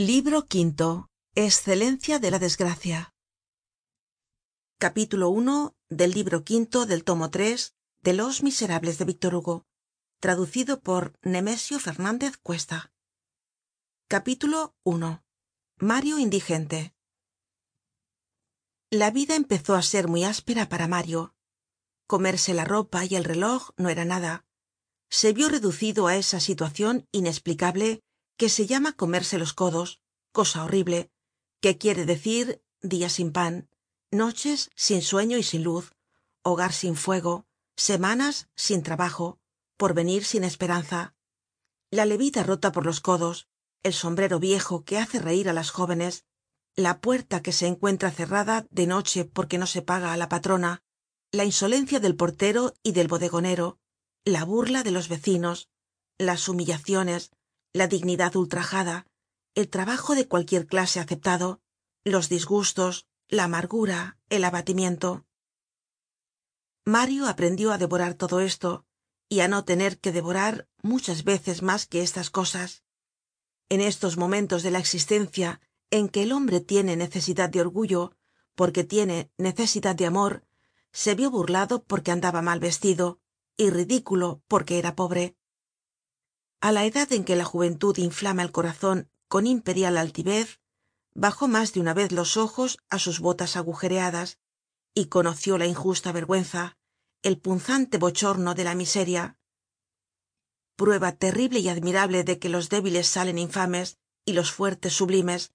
libro quinto excelencia de la desgracia. Capítulo i del libro quinto del tomo tres de los miserables de víctor hugo. Traducido por nemesio fernández cuesta. Capítulo i mario indigente. La vida empezó á ser muy áspera para mario. Comerse la ropa y el reloj no era nada. Se vio reducido á esa situacion inesplicable que se llama comerse los codos cosa horrible que quiere decir días sin pan noches sin sueño y sin luz hogar sin fuego semanas sin trabajo porvenir sin esperanza. La levita rota por los codos el sombrero viejo que hace reir á las jóvenes la puerta que se encuentra cerrada de noche porque no se paga á la patrona la insolencia del portero y del bodegonero la burla de los vecinos las humillaciones la dignidad ultrajada el trabajo de cualquier clase aceptado los disgustos la amargura el abatimiento. Mario aprendió á devorar todo esto y á no tener que devorar muchas veces mas que estas cosas. En estos momentos de la existencia en que el hombre tiene necesidad de orgullo porque tiene necesidad de amor se vio burlado porque andaba mal vestido y ridículo porque era pobre a la edad en que la juventud inflama el corazon con imperial altivez bajó mas de una vez los ojos á sus botas agujereadas y conoció la injusta vergüenza el punzante bochorno de la miseria. Prueba terrible y admirable de que los débiles salen infames y los fuertes sublimes.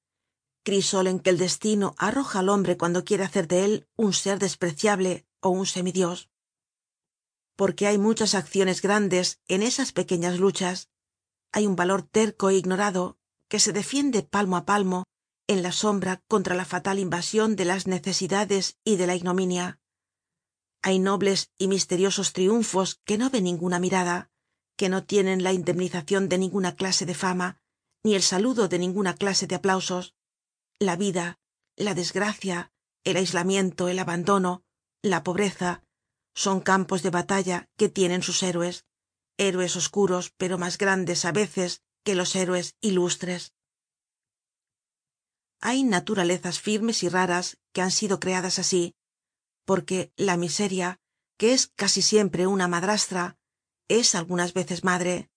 Crisol en que el destino arroja al hombre cuando quiere hacer de él un ser despreciable ó un semidios. Porque hay muchas acciones grandes en esas pequeñas luchas hay un valor terco é ignorado que se defiende palmo á palmo en la sombra contra la fatal invasion de las necesidades y de la ignominia. Hay nobles y misteriosos triunfos que no ve ninguna mirada que no tienen la indemnizacion de ninguna clase de fama ni el saludo de ninguna clase de aplausos. La vida la desgracia el aislamiento el abandono la pobreza son campos de batalla que tienen sus héroes héroes oscuros pero mas grandes á veces que los héroes ilustres. Hay naturalezas firmes y raras que han sido creadas así porque la miseria que es casi siempre una madrastra es algunas veces madre.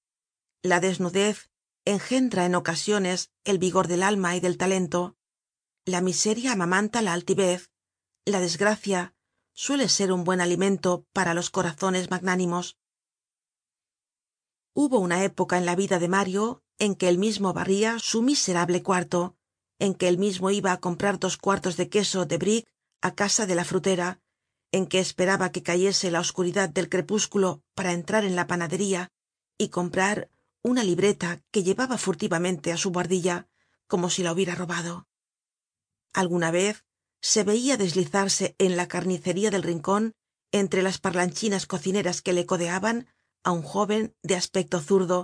La desnudez engendra en ocasiones el vigor del alma y del talento. La miseria amamanta la altivez. La desgracia suele ser un buen alimento para los corazones magnánimos hubo una época en la vida de mario en que él mismo barria su miserable cuarto en que él mismo iba á comprar dos cuartos de queso de brie á casa de la frutera en que esperaba que cayese la oscuridad del crepúsculo para entrar en la panadería y comprar una libreta que llevaba furtivamente á su buhardilla como si la hubiera robado. Alguna vez se veia deslizarse en la carnicería del rincon entre las parlanchinas cocineras que le codeaban á un joven de aspecto zurdo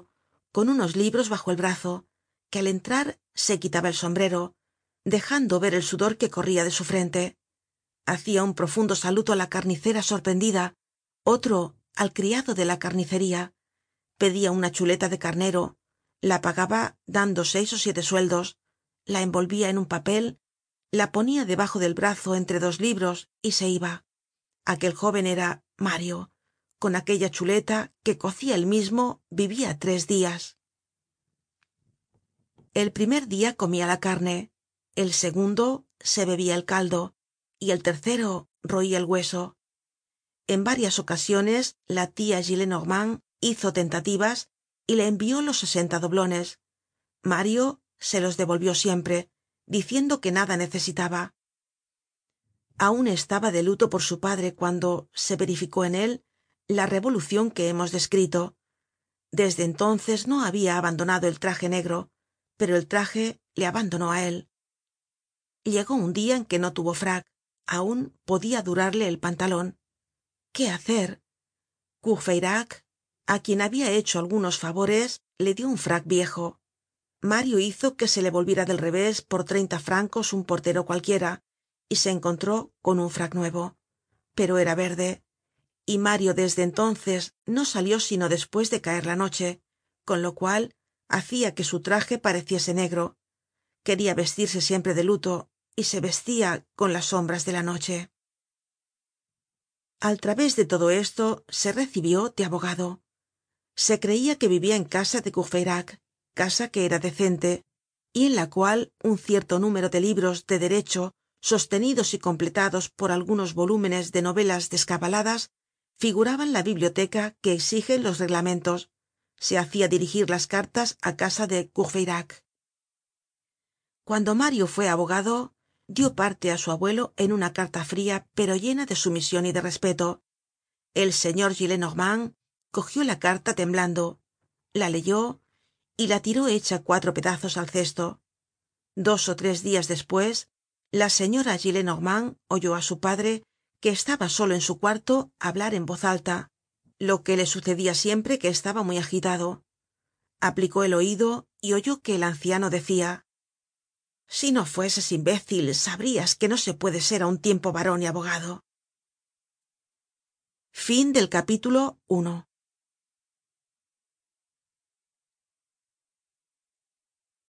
con unos libros bajo el brazo que al entrar se quitaba el sombrero dejando ver el sudor que corria de su frente. Hacia un profundo saludo á la carnicera sorprendida otro al criado de la carnicería. Pedia una chuleta de carnero la pagaba dando seis ó siete sueldos la envolvia en un papel la ponia debajo del brazo entre dos libros y se iba. Aquel joven era mario con aquella chuleta que cocia él mismo vivia tres dias el primer dia comia la carne el segundo se bebia el caldo y el tercero roia el hueso. En varias ocasiones la tia gillenormand hizo tentativas y le envió los sesenta doblones. Mario se los devolvió siempre diciendo que nada necesitaba. Aun estaba de luto por su padre cuando se verificó en él la revolucion que hemos descrito. Desde entonces no habia abandonado el traje negro pero el traje le abandonó á él. Llegó un dia en que no tuvo frac aun podia durarle el pantalon qué hacer courfeyrac á quien habia hecho algunos favores le dio un frac viejo. Mario hizo que se le volviera del revés por treinta francos un portero cualquiera y se encontró con un frac nuevo. Pero era verde y mario desde entonces no salió sino despues de caer la noche con lo cual hacia que su traje pareciese negro. Queria vestirse siempre de luto y se vestia con las sombras de la noche. Al través de todo esto se recibió de abogado. Se creia que vivia en casa de courfeyrac casa que era decente y en la cual un cierto número de libros de derecho sostenidos y completados por algunos volúmenes de novelas descabaladas figuraban la biblioteca que exigen los reglamentos. Se hacia dirigir las cartas á casa de courfeyrac. Cuando mario fue abogado dio parte á su abuelo en una carta fría pero llena de sumision y de respeto. El señor gillenormand cogió la carta temblando la leyó y la tiró hecha cuatro pedazos al cesto. Dos ó tres dias despues la señora gillenormand oyó á su padre que estaba solo en su cuarto hablar en voz alta lo que le sucedia siempre que estaba muy agitado. Aplicó el oido y oyó que el anciano decia si no fueses imbécil sabrias que no se puede ser á un tiempo baron y abogado